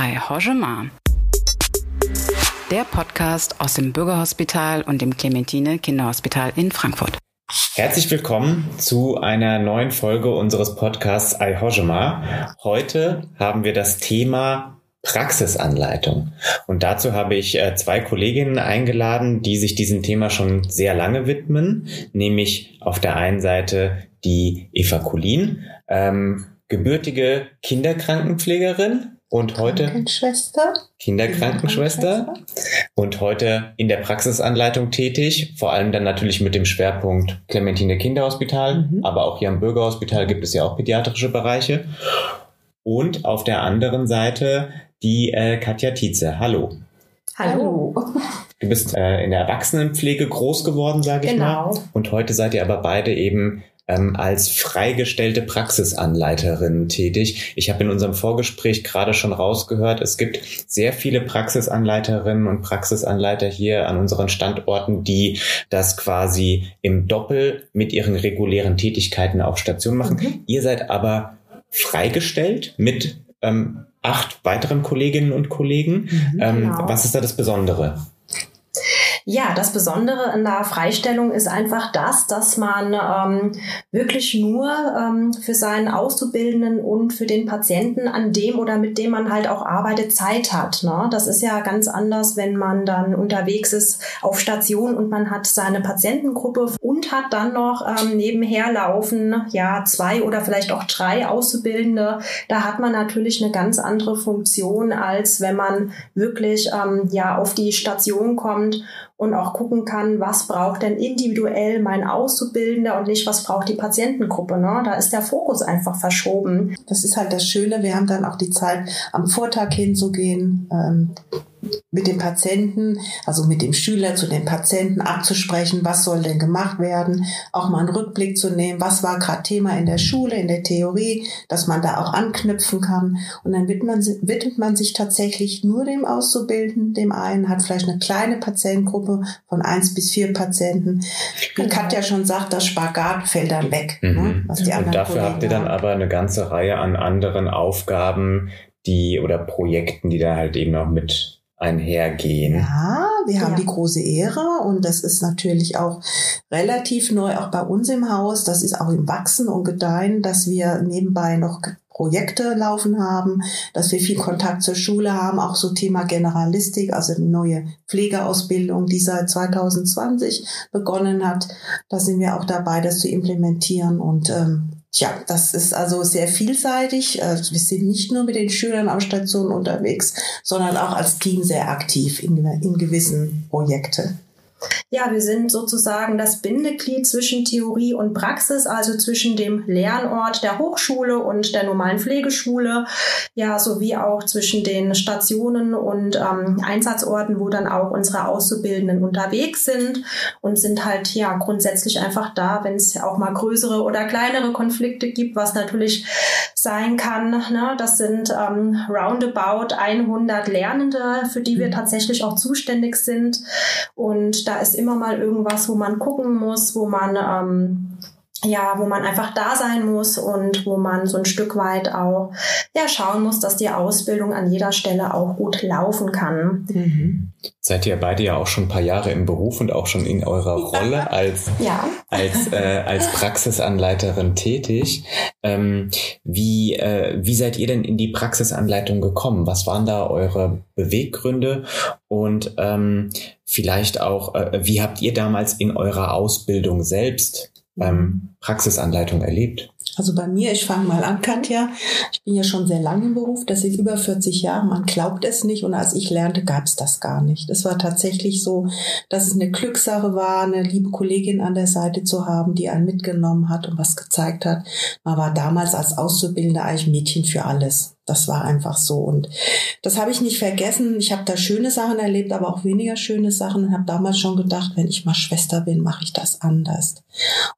Ai Hojema. Der Podcast aus dem Bürgerhospital und dem Clementine Kinderhospital in Frankfurt. Herzlich willkommen zu einer neuen Folge unseres Podcasts Ai Hojema. Heute haben wir das Thema Praxisanleitung. Und dazu habe ich äh, zwei Kolleginnen eingeladen, die sich diesem Thema schon sehr lange widmen, nämlich auf der einen Seite die Eva Kulin, ähm, gebürtige Kinderkrankenpflegerin und heute Krankenschwester. Kinderkrankenschwester und heute in der Praxisanleitung tätig, vor allem dann natürlich mit dem Schwerpunkt Clementine Kinderhospital, mhm. aber auch hier am Bürgerhospital gibt es ja auch pädiatrische Bereiche. Und auf der anderen Seite die äh, Katja Tietze. Hallo. Hallo. Du bist äh, in der Erwachsenenpflege groß geworden, sage ich genau. mal. Und heute seid ihr aber beide eben ähm, als freigestellte Praxisanleiterin tätig. Ich habe in unserem Vorgespräch gerade schon rausgehört, es gibt sehr viele Praxisanleiterinnen und Praxisanleiter hier an unseren Standorten, die das quasi im Doppel mit ihren regulären Tätigkeiten auf Station machen. Mhm. Ihr seid aber freigestellt mit ähm, acht weiteren Kolleginnen und Kollegen. Mhm, ähm, genau. Was ist da das Besondere? Ja, das Besondere in der Freistellung ist einfach das, dass man ähm, wirklich nur ähm, für seinen Auszubildenden und für den Patienten, an dem oder mit dem man halt auch arbeitet, Zeit hat. Ne? Das ist ja ganz anders, wenn man dann unterwegs ist auf Station und man hat seine Patientengruppe und hat dann noch ähm, nebenher laufen, ja, zwei oder vielleicht auch drei Auszubildende. Da hat man natürlich eine ganz andere Funktion, als wenn man wirklich ähm, ja auf die Station kommt und auch gucken kann, was braucht denn individuell mein Auszubildender und nicht, was braucht die Patientengruppe. Ne? Da ist der Fokus einfach verschoben. Das ist halt das Schöne. Wir haben dann auch die Zeit, am Vortag hinzugehen, ähm, mit dem Patienten, also mit dem Schüler zu den Patienten abzusprechen, was soll denn gemacht werden, auch mal einen Rückblick zu nehmen, was war gerade Thema in der Schule, in der Theorie, dass man da auch anknüpfen kann. Und dann widmet man, widmet man sich tatsächlich nur dem Auszubilden. Dem einen hat vielleicht eine kleine Patientengruppe von eins bis vier Patienten. Wie genau. Katja schon sagt, das Spagat fällt dann weg. Ne, mhm. Ne, was die Und dafür Kollegen habt ihr dann haben. aber eine ganze Reihe an anderen Aufgaben, die oder Projekten, die da halt eben auch mit einhergehen. Ja, wir haben ja. die große Ehre und das ist natürlich auch relativ neu, auch bei uns im Haus. Das ist auch im Wachsen und Gedeihen, dass wir nebenbei noch Projekte laufen haben, dass wir viel Kontakt zur Schule haben, auch so Thema Generalistik, also eine neue Pflegeausbildung, die seit 2020 begonnen hat. Da sind wir auch dabei, das zu implementieren und ähm, ja, das ist also sehr vielseitig. Äh, wir sind nicht nur mit den Schülern auf Stationen unterwegs, sondern auch als Team sehr aktiv in, in gewissen Projekten. Ja, wir sind sozusagen das Bindeglied zwischen Theorie und Praxis, also zwischen dem Lernort der Hochschule und der normalen Pflegeschule, ja, sowie auch zwischen den Stationen und ähm, Einsatzorten, wo dann auch unsere Auszubildenden unterwegs sind und sind halt ja grundsätzlich einfach da, wenn es auch mal größere oder kleinere Konflikte gibt, was natürlich sein kann. Ne? Das sind ähm, roundabout 100 Lernende, für die wir mhm. tatsächlich auch zuständig sind und da ist immer mal irgendwas, wo man gucken muss, wo man ähm, ja, wo man einfach da sein muss und wo man so ein Stück weit auch ja schauen muss, dass die Ausbildung an jeder Stelle auch gut laufen kann. Mhm. Seid ihr beide ja auch schon ein paar Jahre im Beruf und auch schon in eurer Rolle als ja. als äh, als Praxisanleiterin tätig. Ähm, wie äh, wie seid ihr denn in die Praxisanleitung gekommen? Was waren da eure Beweggründe und ähm, vielleicht auch äh, wie habt ihr damals in eurer Ausbildung selbst ähm, Praxisanleitung erlebt? Also bei mir, ich fange mal an, Katja. Ich bin ja schon sehr lange im Beruf, das sind über 40 Jahre. Man glaubt es nicht. Und als ich lernte, gab es das gar nicht. Es war tatsächlich so, dass es eine Glückssache war, eine liebe Kollegin an der Seite zu haben, die einen mitgenommen hat und was gezeigt hat. Man war damals als Auszubildender eigentlich Mädchen für alles. Das war einfach so. Und das habe ich nicht vergessen. Ich habe da schöne Sachen erlebt, aber auch weniger schöne Sachen und habe damals schon gedacht, wenn ich mal Schwester bin, mache ich das anders.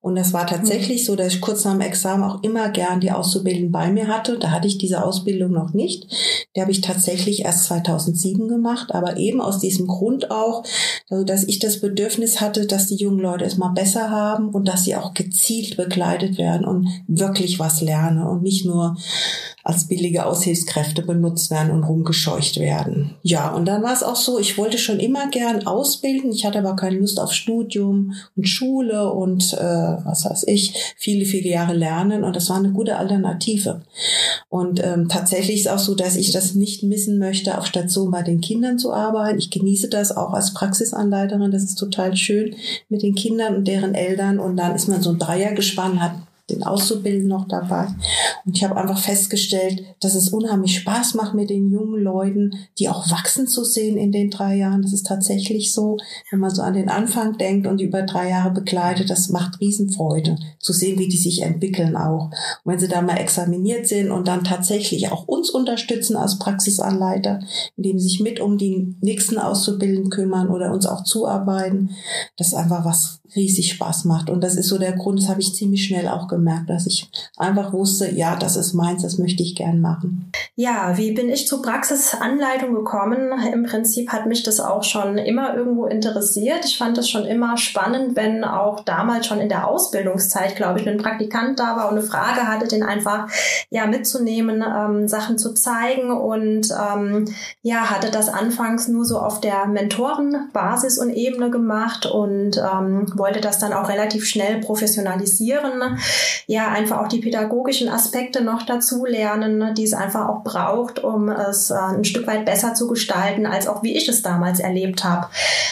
Und es war tatsächlich so, dass ich kurz nach dem Examen auch immer gern die Auszubildenden bei mir hatte. Da hatte ich diese Ausbildung noch nicht. Die habe ich tatsächlich erst 2007 gemacht, aber eben aus diesem Grund auch, also dass ich das Bedürfnis hatte, dass die jungen Leute es mal besser haben und dass sie auch gezielt begleitet werden und wirklich was lernen und nicht nur als billige Ausbildung Aushilfskräfte benutzt werden und rumgescheucht werden. Ja, und dann war es auch so, ich wollte schon immer gern ausbilden. Ich hatte aber keine Lust auf Studium und Schule und äh, was weiß ich, viele, viele Jahre lernen. Und das war eine gute Alternative. Und ähm, tatsächlich ist auch so, dass ich das nicht missen möchte, auf Station bei den Kindern zu arbeiten. Ich genieße das auch als Praxisanleiterin. Das ist total schön mit den Kindern und deren Eltern. Und dann ist man so ein Dreiergespann, hat den Auszubildenden noch dabei. Und ich habe einfach festgestellt, dass es unheimlich Spaß macht mit den jungen Leuten, die auch wachsen zu sehen in den drei Jahren. Das ist tatsächlich so, wenn man so an den Anfang denkt und die über drei Jahre begleitet, das macht Riesenfreude zu sehen, wie die sich entwickeln auch. Und wenn sie da mal examiniert sind und dann tatsächlich auch uns unterstützen als Praxisanleiter, indem sie sich mit um die nächsten Auszubildenden kümmern oder uns auch zuarbeiten, das ist einfach was riesig Spaß macht. Und das ist so der Grund, das habe ich ziemlich schnell auch gemerkt, dass ich einfach wusste, ja, das ist meins, das möchte ich gern machen. Ja, wie bin ich zur Praxisanleitung gekommen? Im Prinzip hat mich das auch schon immer irgendwo interessiert. Ich fand es schon immer spannend, wenn auch damals schon in der Ausbildungszeit, glaube ich, ein Praktikant da war und eine Frage hatte, den einfach ja mitzunehmen, ähm, Sachen zu zeigen und ähm, ja, hatte das anfangs nur so auf der Mentorenbasis und Ebene gemacht und ähm, wollte das dann auch relativ schnell professionalisieren. Ja, einfach auch die pädagogischen Aspekte noch dazu lernen, die es einfach auch braucht, um es äh, ein Stück weit besser zu gestalten, als auch wie ich es damals erlebt habe.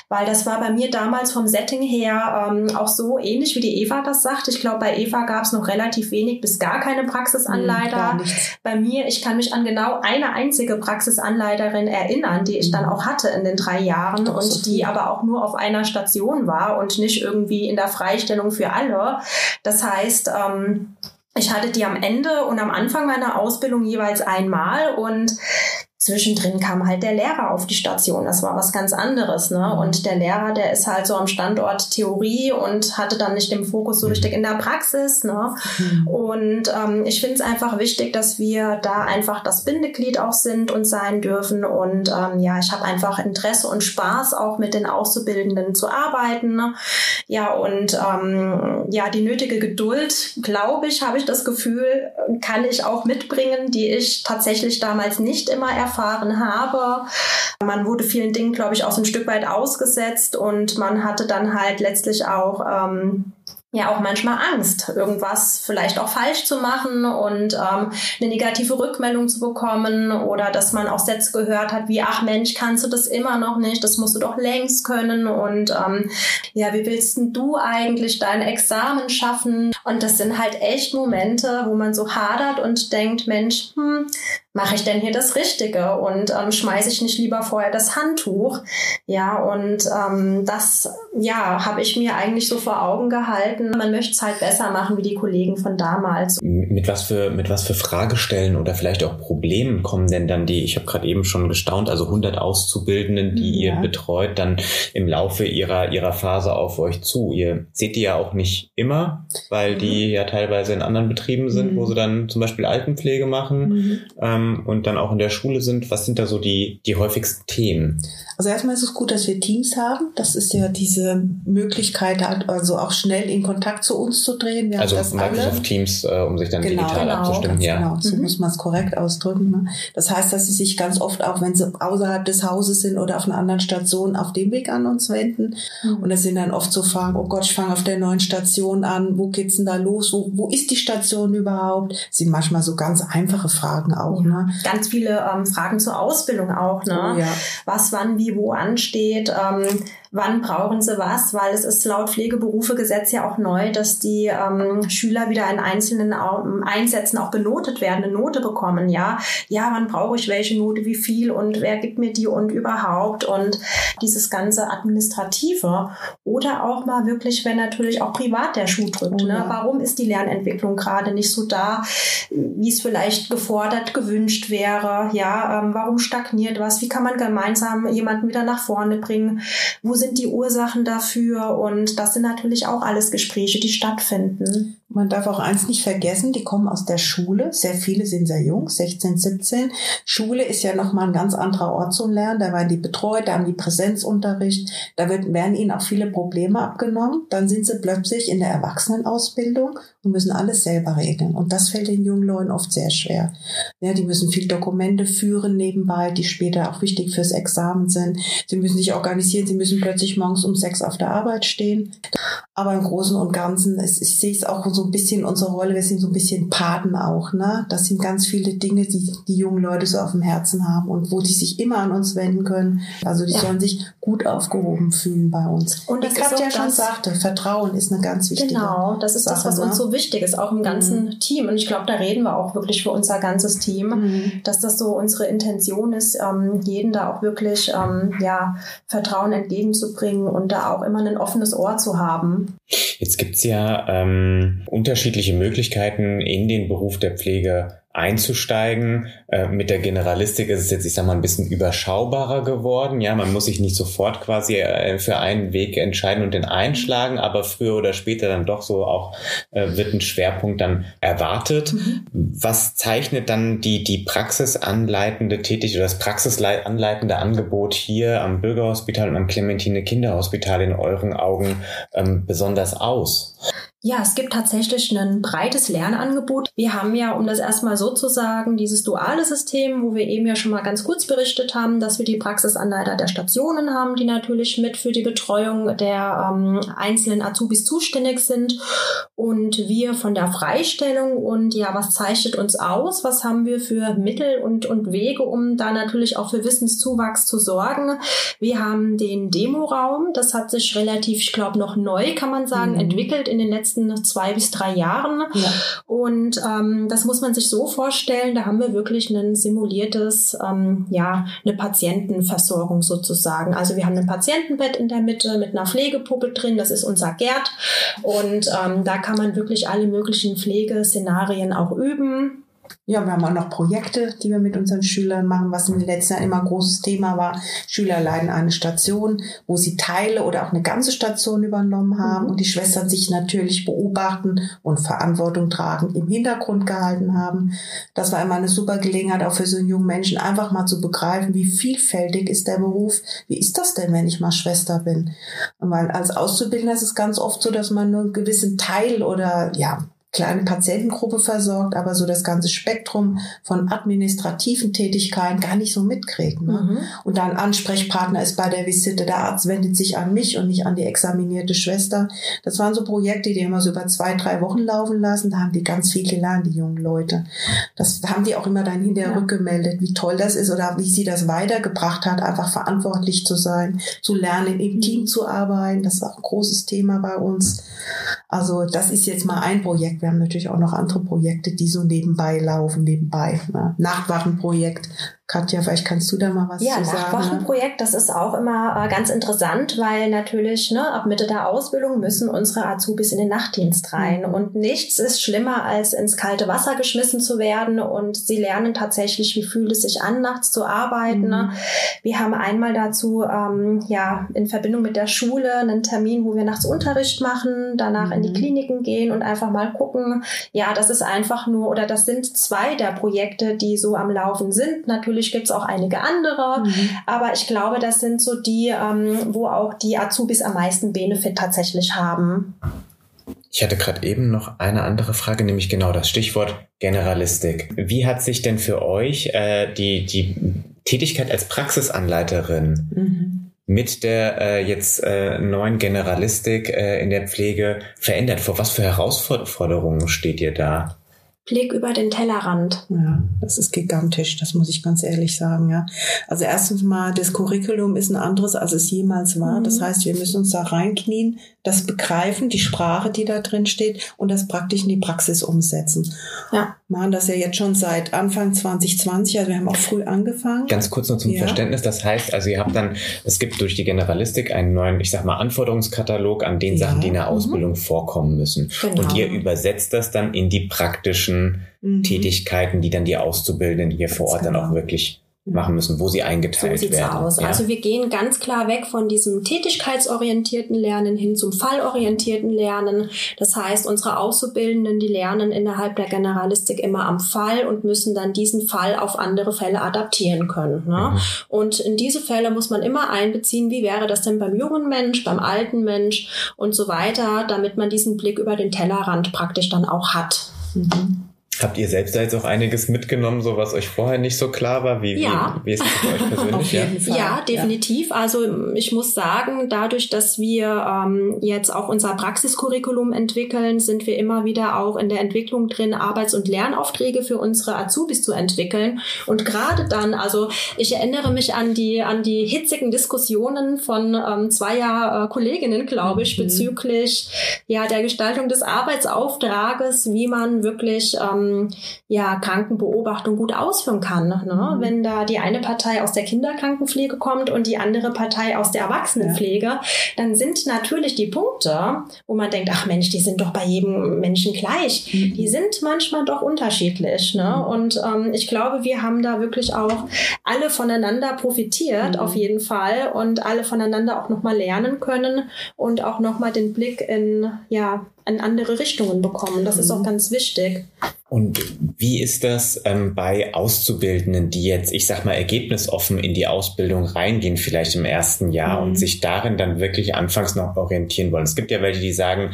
Weil das war bei mir damals vom Setting her ähm, auch so ähnlich, wie die Eva das sagt. Ich glaube, bei Eva gab es noch relativ wenig bis gar keine Praxisanleiter. Mhm, bei mir, ich kann mich an genau eine einzige Praxisanleiterin erinnern, die ich dann auch hatte in den drei Jahren und die aber auch nur auf einer Station war und nicht irgendwie irgendwie in der Freistellung für alle. Das heißt, ähm, ich hatte die am Ende und am Anfang meiner Ausbildung jeweils einmal und zwischendrin kam halt der Lehrer auf die Station. Das war was ganz anderes. Ne? Mhm. Und der Lehrer, der ist halt so am Standort Theorie und hatte dann nicht den Fokus so mhm. richtig in der Praxis. Ne? Und ähm, ich finde es einfach wichtig, dass wir da einfach das Bindeglied auch sind und sein dürfen. Und ähm, ja, ich habe einfach Interesse und Spaß auch mit den Auszubildenden zu arbeiten. Ne? Ja, und ähm, ja, die nötige Geduld, glaube ich, habe ich das Gefühl, kann ich auch mitbringen, die ich tatsächlich damals nicht immer erfahren erfahren habe. Man wurde vielen Dingen, glaube ich, auch so ein Stück weit ausgesetzt und man hatte dann halt letztlich auch ähm, ja auch manchmal Angst, irgendwas vielleicht auch falsch zu machen und ähm, eine negative Rückmeldung zu bekommen oder dass man auch Sätze gehört hat wie, ach Mensch, kannst du das immer noch nicht, das musst du doch längst können und ähm, ja, wie willst denn du eigentlich dein Examen schaffen? Und das sind halt echt Momente, wo man so hadert und denkt, Mensch, hm, mache ich denn hier das Richtige und ähm, schmeiße ich nicht lieber vorher das Handtuch? Ja, und ähm, das ja, habe ich mir eigentlich so vor Augen gehalten. Man möchte es halt besser machen wie die Kollegen von damals. Mit was für mit was für Fragestellen oder vielleicht auch Problemen kommen denn dann die? Ich habe gerade eben schon gestaunt, also 100 Auszubildenden, die ja. ihr betreut, dann im Laufe ihrer ihrer Phase auf euch zu. Ihr seht die ja auch nicht immer, weil mhm. die ja teilweise in anderen Betrieben sind, mhm. wo sie dann zum Beispiel Altenpflege machen. Mhm. Ähm, und dann auch in der Schule sind, was sind da so die, die häufigsten Themen? Also erstmal ist es gut, dass wir Teams haben. Das ist ja diese Möglichkeit, also auch schnell in Kontakt zu uns zu drehen. Wir also Microsoft alle. Teams, äh, um sich dann genau, digital genau, abzustimmen. Ja. Genau, so mhm. muss man es korrekt ausdrücken. Ne? Das heißt, dass sie sich ganz oft auch, wenn sie außerhalb des Hauses sind oder auf einer anderen Station, auf dem Weg an uns wenden. Mhm. Und es sind dann oft so Fragen, oh Gott, ich fange auf der neuen Station an, wo geht's denn da los? Wo, wo ist die Station überhaupt? Das sind manchmal so ganz einfache Fragen auch. Ja. Ne? Ganz viele ähm, Fragen zur Ausbildung auch. Ne? Oh, ja. Was, wann, wie, wo ansteht. Ähm, wann brauchen sie was, weil es ist laut Pflegeberufegesetz ja auch neu, dass die ähm, Schüler wieder in einzelnen ähm, Einsätzen auch benotet werden, eine Note bekommen, ja. Ja, wann brauche ich welche Note, wie viel und wer gibt mir die und überhaupt und dieses ganze Administrative. Oder auch mal wirklich, wenn natürlich auch privat der Schuh drückt. Ne? Warum ist die Lernentwicklung gerade nicht so da, wie es vielleicht gefordert, gewünscht wäre? Ja, ähm, warum stagniert was? Wie kann man gemeinsam jemanden wieder nach vorne bringen? Wo sind die Ursachen dafür? Und das sind natürlich auch alles Gespräche, die stattfinden. Man darf auch eins nicht vergessen, die kommen aus der Schule. Sehr viele sind sehr jung, 16, 17. Schule ist ja nochmal ein ganz anderer Ort zum Lernen. Da werden die betreut, da haben die Präsenzunterricht. Da wird, werden ihnen auch viele Probleme abgenommen. Dann sind sie plötzlich in der Erwachsenenausbildung und müssen alles selber regeln. Und das fällt den jungen Leuten oft sehr schwer. Ja, die müssen viel Dokumente führen nebenbei, die später auch wichtig fürs Examen sind. Sie müssen sich organisieren, sie müssen plötzlich morgens um sechs auf der Arbeit stehen. Aber im Großen und Ganzen, es, ich sehe es auch so ein bisschen unsere Rolle, wir sind so ein bisschen Paten auch, ne? Das sind ganz viele Dinge, die die jungen Leute so auf dem Herzen haben und wo die sich immer an uns wenden können. Also die ja. sollen sich gut aufgehoben fühlen bei uns. Und das Wie Katja schon sagte, Vertrauen ist eine ganz wichtige Genau, das ist Sache, das, was ne? uns so wichtig ist, auch im ganzen mhm. Team. Und ich glaube, da reden wir auch wirklich für unser ganzes Team, mhm. dass das so unsere Intention ist, ähm, jeden da auch wirklich ähm, ja, Vertrauen entgegenzubringen und da auch immer ein offenes Ohr zu haben. Jetzt gibt's ja ähm, unterschiedliche Möglichkeiten in den Beruf der Pflege einzusteigen. Äh, mit der Generalistik ist es jetzt, ich sag mal, ein bisschen überschaubarer geworden. Ja, man muss sich nicht sofort quasi äh, für einen Weg entscheiden und den einschlagen, aber früher oder später dann doch so auch äh, wird ein Schwerpunkt dann erwartet. Mhm. Was zeichnet dann die, die praxisanleitende Tätigkeit oder das praxisanleitende Angebot hier am Bürgerhospital und am Clementine Kinderhospital in euren Augen ähm, besonders aus? Ja, es gibt tatsächlich ein breites Lernangebot. Wir haben ja, um das erstmal so zu sagen, dieses duale System, wo wir eben ja schon mal ganz kurz berichtet haben, dass wir die Praxisanleiter der Stationen haben, die natürlich mit für die Betreuung der ähm, einzelnen Azubis zuständig sind und wir von der Freistellung und ja, was zeichnet uns aus? Was haben wir für Mittel und, und Wege, um da natürlich auch für Wissenszuwachs zu sorgen? Wir haben den Demoraum, das hat sich relativ, ich glaube, noch neu, kann man sagen, mhm. entwickelt in den letzten letzten zwei bis drei Jahren. Ja. Und ähm, das muss man sich so vorstellen, da haben wir wirklich ein simuliertes, ähm, ja, eine Patientenversorgung sozusagen. Also wir haben ein Patientenbett in der Mitte mit einer Pflegepuppe drin, das ist unser Gerd. Und ähm, da kann man wirklich alle möglichen Pflegeszenarien auch üben. Ja, wir haben auch noch Projekte, die wir mit unseren Schülern machen, was in den letzten Jahren immer ein großes Thema war. Schüler leiden eine Station, wo sie Teile oder auch eine ganze Station übernommen haben mhm. und die Schwestern sich natürlich beobachten und Verantwortung tragen, im Hintergrund gehalten haben. Das war immer eine super Gelegenheit, auch für so einen jungen Menschen einfach mal zu begreifen, wie vielfältig ist der Beruf. Wie ist das denn, wenn ich mal Schwester bin? Weil als Auszubildender ist es ganz oft so, dass man nur einen gewissen Teil oder ja, kleine Patientengruppe versorgt, aber so das ganze Spektrum von administrativen Tätigkeiten gar nicht so mitkriegt. Ne? Mhm. Und da ein Ansprechpartner ist bei der Visite, der Arzt wendet sich an mich und nicht an die examinierte Schwester. Das waren so Projekte, die immer so über zwei, drei Wochen laufen lassen. Da haben die ganz viel gelernt, die jungen Leute. Das haben die auch immer dann hinterher ja. rückgemeldet, wie toll das ist oder wie sie das weitergebracht hat, einfach verantwortlich zu sein, zu lernen, im mhm. Team zu arbeiten. Das ist auch ein großes Thema bei uns. Also das ist jetzt mal ein Projekt. Wir haben natürlich auch noch andere Projekte, die so nebenbei laufen, nebenbei. Ne? Nachtwachenprojekt Katja, vielleicht kannst du da mal was ja, zu sagen. Ja, Nachtwochenprojekt, das ist auch immer äh, ganz interessant, weil natürlich ne, ab Mitte der Ausbildung müssen unsere Azubis in den Nachtdienst rein. Mhm. Und nichts ist schlimmer, als ins kalte Wasser geschmissen zu werden. Und sie lernen tatsächlich, wie fühlt es sich an, nachts zu arbeiten. Mhm. Wir haben einmal dazu ähm, ja in Verbindung mit der Schule einen Termin, wo wir nachts Unterricht machen, danach mhm. in die mhm. Kliniken gehen und einfach mal gucken. Ja, das ist einfach nur, oder das sind zwei der Projekte, die so am Laufen sind. Natürlich Natürlich gibt es auch einige andere, mhm. aber ich glaube, das sind so die, ähm, wo auch die Azubis am meisten Benefit tatsächlich haben. Ich hatte gerade eben noch eine andere Frage, nämlich genau das Stichwort Generalistik. Wie hat sich denn für euch äh, die, die Tätigkeit als Praxisanleiterin mhm. mit der äh, jetzt äh, neuen Generalistik äh, in der Pflege verändert? Vor was für Herausforderungen steht ihr da? Blick über den Tellerrand. Ja, das ist gigantisch, das muss ich ganz ehrlich sagen, ja. Also erstens mal, das Curriculum ist ein anderes, als es jemals war. Mhm. Das heißt, wir müssen uns da reinknien, das begreifen, die Sprache, die da drin steht und das praktisch in die Praxis umsetzen. Ja. Machen das ja jetzt schon seit Anfang 2020, also wir haben auch früh angefangen. Ganz kurz noch zum ja. Verständnis, das heißt, also ihr habt dann, es gibt durch die Generalistik einen neuen, ich sag mal, Anforderungskatalog an den ja. Sachen, die in der mhm. Ausbildung mhm. vorkommen müssen. Genau. Und ihr übersetzt das dann in die praktischen mhm. Tätigkeiten, die dann die Auszubildenden hier vor Ort genau. dann auch wirklich machen müssen, wo sie eingeteilt so sieht's werden. Aus. Ja? Also wir gehen ganz klar weg von diesem tätigkeitsorientierten Lernen hin zum fallorientierten Lernen. Das heißt, unsere Auszubildenden, die lernen innerhalb der Generalistik immer am Fall und müssen dann diesen Fall auf andere Fälle adaptieren können. Ne? Mhm. Und in diese Fälle muss man immer einbeziehen, wie wäre das denn beim jungen Mensch, beim alten Mensch und so weiter, damit man diesen Blick über den Tellerrand praktisch dann auch hat. Mhm. Habt ihr selbst da jetzt auch einiges mitgenommen, so was euch vorher nicht so klar war? Wie, ja. wie, wie ist es für euch persönlich? ja? ja, definitiv. Ja. Also ich muss sagen, dadurch, dass wir ähm, jetzt auch unser Praxiskurriculum entwickeln, sind wir immer wieder auch in der Entwicklung drin, Arbeits- und Lernaufträge für unsere Azubis zu entwickeln. Und gerade dann, also ich erinnere mich an die, an die hitzigen Diskussionen von ähm, zweier äh, Kolleginnen, glaube ich, mhm. bezüglich ja, der Gestaltung des Arbeitsauftrages, wie man wirklich ähm, ähm, ja, Krankenbeobachtung gut ausführen kann. Ne? Mhm. Wenn da die eine Partei aus der Kinderkrankenpflege kommt und die andere Partei aus der Erwachsenenpflege, ja. dann sind natürlich die Punkte, wo man denkt, ach Mensch, die sind doch bei jedem Menschen gleich. Mhm. Die sind manchmal doch unterschiedlich. Ne? Mhm. Und ähm, ich glaube, wir haben da wirklich auch alle voneinander profitiert, mhm. auf jeden Fall, und alle voneinander auch nochmal lernen können und auch nochmal den Blick in, ja, in andere Richtungen bekommen. Das ist auch mhm. ganz wichtig. Und wie ist das ähm, bei Auszubildenden, die jetzt, ich sag mal, ergebnisoffen in die Ausbildung reingehen, vielleicht im ersten Jahr mhm. und sich darin dann wirklich anfangs noch orientieren wollen? Es gibt ja welche, die sagen,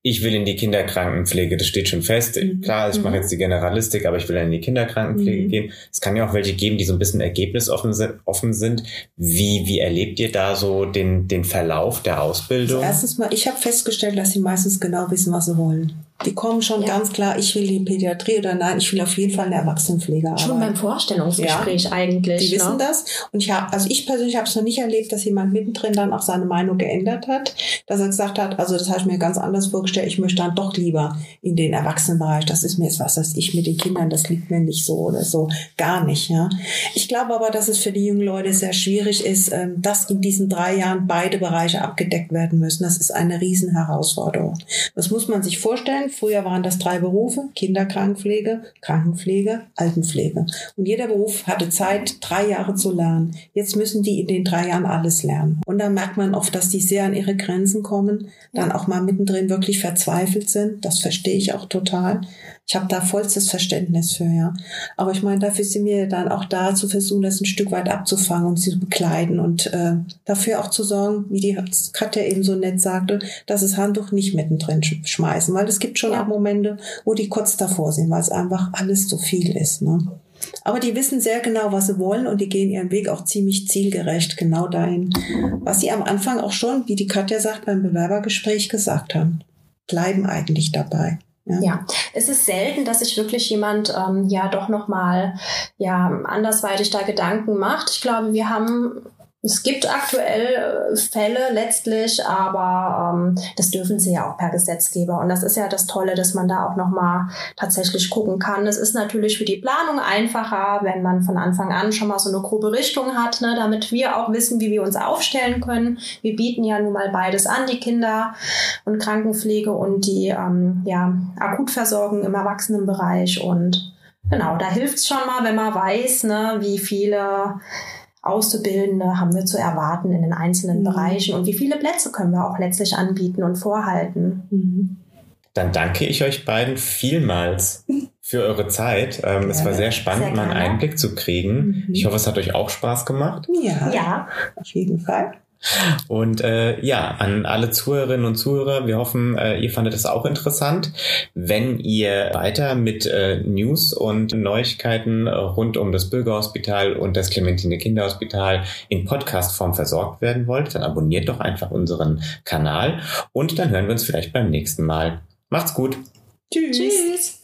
ich will in die Kinderkrankenpflege, das steht schon fest. Mhm. Klar, ich mhm. mache jetzt die Generalistik, aber ich will in die Kinderkrankenpflege mhm. gehen. Es kann ja auch welche geben, die so ein bisschen ergebnisoffen sind. Offen sind. Wie, wie erlebt ihr da so den, den Verlauf der Ausbildung? Also erstens mal, ich habe festgestellt, dass sie meistens genau wissen, was sie wollen. Die kommen schon ja. ganz klar, ich will die Pädiatrie oder nein, ich will auf jeden Fall eine Erwachsenenpflege arbeiten. Schon beim Vorstellungsgespräch ja. eigentlich. Die ne? wissen das. Und ich habe, also ich persönlich habe es noch nicht erlebt, dass jemand mittendrin dann auch seine Meinung geändert hat, dass er gesagt hat, also das habe ich mir ganz anders vorgestellt, ich möchte dann doch lieber in den Erwachsenenbereich. Das ist mir jetzt was, was ich mit den Kindern, das liegt mir nicht so oder so. Gar nicht, ja. Ich glaube aber, dass es für die jungen Leute sehr schwierig ist, ähm, dass in diesen drei Jahren beide Bereiche abgedeckt werden müssen. Das ist eine Riesenherausforderung. Das muss man sich vorstellen Früher waren das drei Berufe, Kinderkrankenpflege, Krankenpflege, Altenpflege. Und jeder Beruf hatte Zeit, drei Jahre zu lernen. Jetzt müssen die in den drei Jahren alles lernen. Und da merkt man oft, dass die sehr an ihre Grenzen kommen, dann auch mal mittendrin wirklich verzweifelt sind. Das verstehe ich auch total. Ich habe da vollstes Verständnis für, ja. Aber ich meine, dafür sind wir dann auch da zu versuchen, das ein Stück weit abzufangen und sie zu bekleiden und äh, dafür auch zu sorgen, wie die Katja eben so nett sagte, dass das Handtuch nicht mittendrin schmeißen, weil es gibt schon ja. auch Momente, wo die kurz davor sind, weil es einfach alles zu viel ist. Ne? Aber die wissen sehr genau, was sie wollen und die gehen ihren Weg auch ziemlich zielgerecht genau dahin, was sie am Anfang auch schon, wie die Katja sagt, beim Bewerbergespräch gesagt haben. Bleiben eigentlich dabei. Ja. ja. es ist selten, dass sich wirklich jemand ähm, ja doch noch mal ja andersweitig da Gedanken macht. Ich glaube, wir haben es gibt aktuell äh, Fälle letztlich, aber ähm, das dürfen sie ja auch per Gesetzgeber. Und das ist ja das Tolle, dass man da auch nochmal tatsächlich gucken kann. Es ist natürlich für die Planung einfacher, wenn man von Anfang an schon mal so eine grobe Richtung hat, ne, damit wir auch wissen, wie wir uns aufstellen können. Wir bieten ja nun mal beides an, die Kinder- und Krankenpflege und die ähm, ja, Akutversorgung im Erwachsenenbereich. Und genau, da hilft es schon mal, wenn man weiß, ne, wie viele Auszubildende haben wir zu erwarten in den einzelnen mhm. Bereichen und wie viele Plätze können wir auch letztlich anbieten und vorhalten. Mhm. Dann danke ich euch beiden vielmals für eure Zeit. Ähm, es war sehr spannend, sehr mal einen Einblick zu kriegen. Mhm. Ich hoffe, es hat euch auch Spaß gemacht. Ja, ja. auf jeden Fall. Und äh, ja, an alle Zuhörerinnen und Zuhörer, wir hoffen, äh, ihr fandet es auch interessant. Wenn ihr weiter mit äh, News und Neuigkeiten rund um das Bürgerhospital und das Clementine Kinderhospital in Podcastform versorgt werden wollt, dann abonniert doch einfach unseren Kanal und dann hören wir uns vielleicht beim nächsten Mal. Macht's gut. Tschüss. Tschüss.